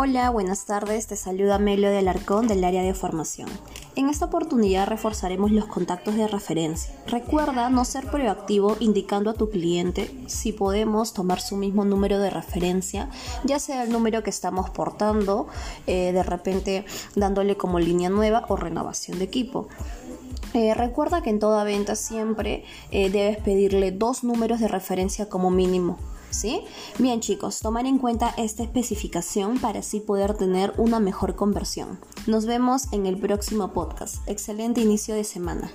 Hola, buenas tardes, te saluda Melio del Arcón del área de formación. En esta oportunidad reforzaremos los contactos de referencia. Recuerda no ser proactivo indicando a tu cliente si podemos tomar su mismo número de referencia, ya sea el número que estamos portando, eh, de repente dándole como línea nueva o renovación de equipo. Eh, recuerda que en toda venta siempre eh, debes pedirle dos números de referencia como mínimo. ¿Sí? Bien chicos, tomar en cuenta esta especificación para así poder tener una mejor conversión. Nos vemos en el próximo podcast. Excelente inicio de semana.